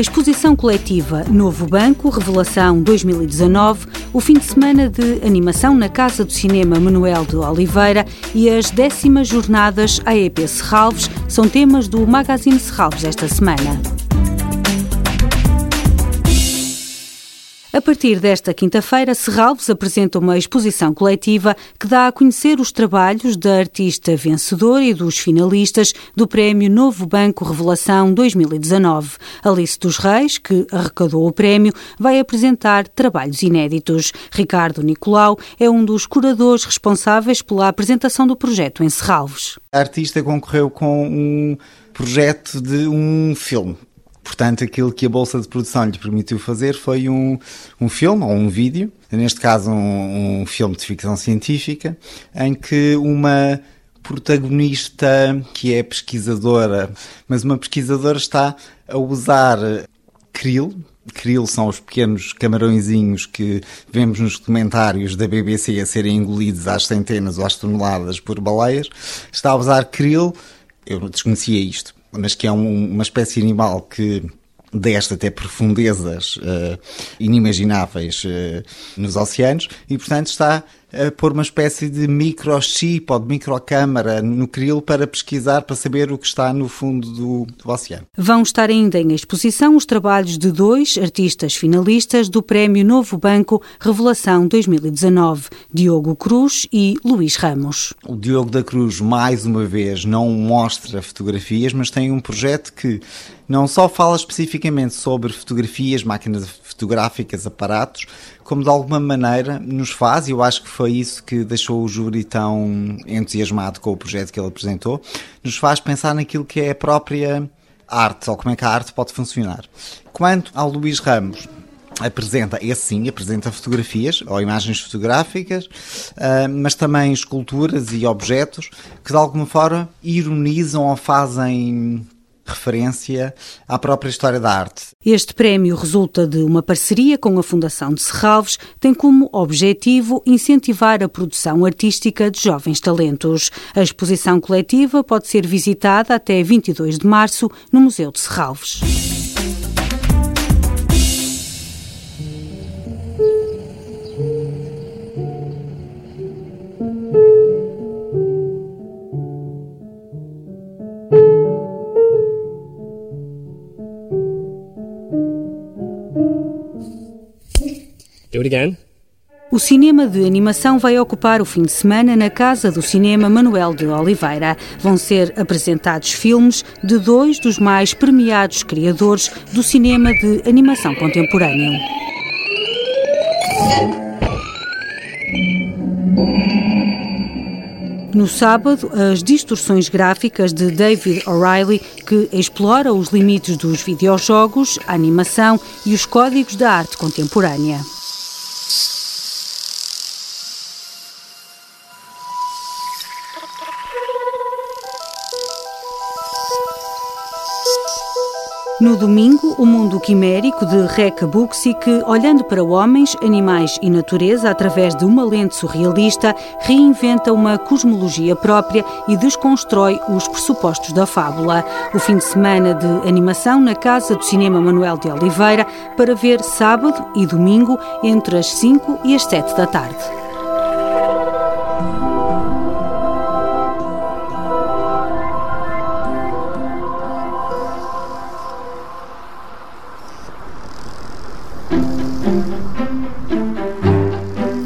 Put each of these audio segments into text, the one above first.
exposição coletiva Novo Banco, Revelação 2019, o fim de semana de animação na Casa do Cinema Manuel de Oliveira e as décimas jornadas AEP Serralves são temas do Magazine Serralves esta semana. A partir desta quinta-feira, Serralves apresenta uma exposição coletiva que dá a conhecer os trabalhos da artista vencedora e dos finalistas do Prémio Novo Banco Revelação 2019. Alice dos Reis, que arrecadou o prémio, vai apresentar trabalhos inéditos. Ricardo Nicolau é um dos curadores responsáveis pela apresentação do projeto em Serralves. A artista concorreu com um projeto de um filme Portanto, aquilo que a Bolsa de Produção lhe permitiu fazer foi um, um filme ou um vídeo, neste caso um, um filme de ficção científica, em que uma protagonista que é pesquisadora, mas uma pesquisadora está a usar krill. Krill são os pequenos camarõezinhos que vemos nos documentários da BBC a serem engolidos às centenas ou às toneladas por baleias. Está a usar krill, eu desconhecia isto, mas que é um, uma espécie animal que desta até profundezas uh, inimagináveis uh, nos oceanos e, portanto, está a pôr uma espécie de microchip ou de microcâmara no krill para pesquisar, para saber o que está no fundo do, do, oceano. Vão estar ainda em exposição os trabalhos de dois artistas finalistas do Prémio Novo Banco Revelação 2019, Diogo Cruz e Luís Ramos. O Diogo da Cruz, mais uma vez, não mostra fotografias, mas tem um projeto que não só fala especificamente sobre fotografias, máquinas fotográficas, aparatos, como de alguma maneira nos faz, e eu acho que foi isso que deixou o júri tão entusiasmado com o projeto que ele apresentou, nos faz pensar naquilo que é a própria arte, ou como é que a arte pode funcionar. Quanto ao Luís Ramos, apresenta, esse sim, apresenta fotografias ou imagens fotográficas, uh, mas também esculturas e objetos que de alguma forma ironizam ou fazem referência à própria história da arte. Este prémio resulta de uma parceria com a Fundação de Serralves, tem como objetivo incentivar a produção artística de jovens talentos. A exposição coletiva pode ser visitada até 22 de março no Museu de Serralves. It again. O cinema de animação vai ocupar o fim de semana na Casa do Cinema Manuel de Oliveira. Vão ser apresentados filmes de dois dos mais premiados criadores do cinema de animação contemporâneo. No sábado, as distorções gráficas de David O'Reilly, que explora os limites dos videojogos, a animação e os códigos da arte contemporânea. No domingo, o mundo quimérico de Reka Buxi, que, olhando para homens, animais e natureza através de uma lente surrealista, reinventa uma cosmologia própria e desconstrói os pressupostos da fábula. O fim de semana de animação na Casa do Cinema Manuel de Oliveira para ver sábado e domingo entre as 5 e as 7 da tarde.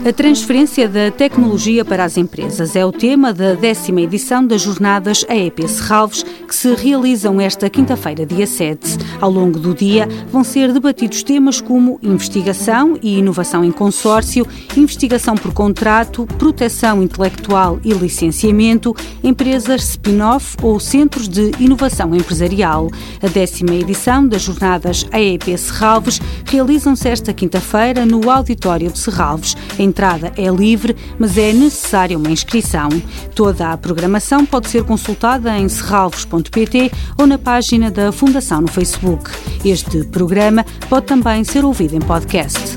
A transferência da tecnologia para as empresas é o tema da décima edição das Jornadas AEP Serralves, que se realizam esta quinta-feira, dia 7. Ao longo do dia vão ser debatidos temas como investigação e inovação em consórcio, investigação por contrato, proteção intelectual e licenciamento, empresas spin-off ou centros de inovação empresarial. A décima edição das Jornadas AEP Serralves realizam-se esta quinta-feira no Auditório de Serralves, em entrada é livre, mas é necessária uma inscrição. Toda a programação pode ser consultada em serralvos.pt ou na página da Fundação no Facebook. Este programa pode também ser ouvido em podcast.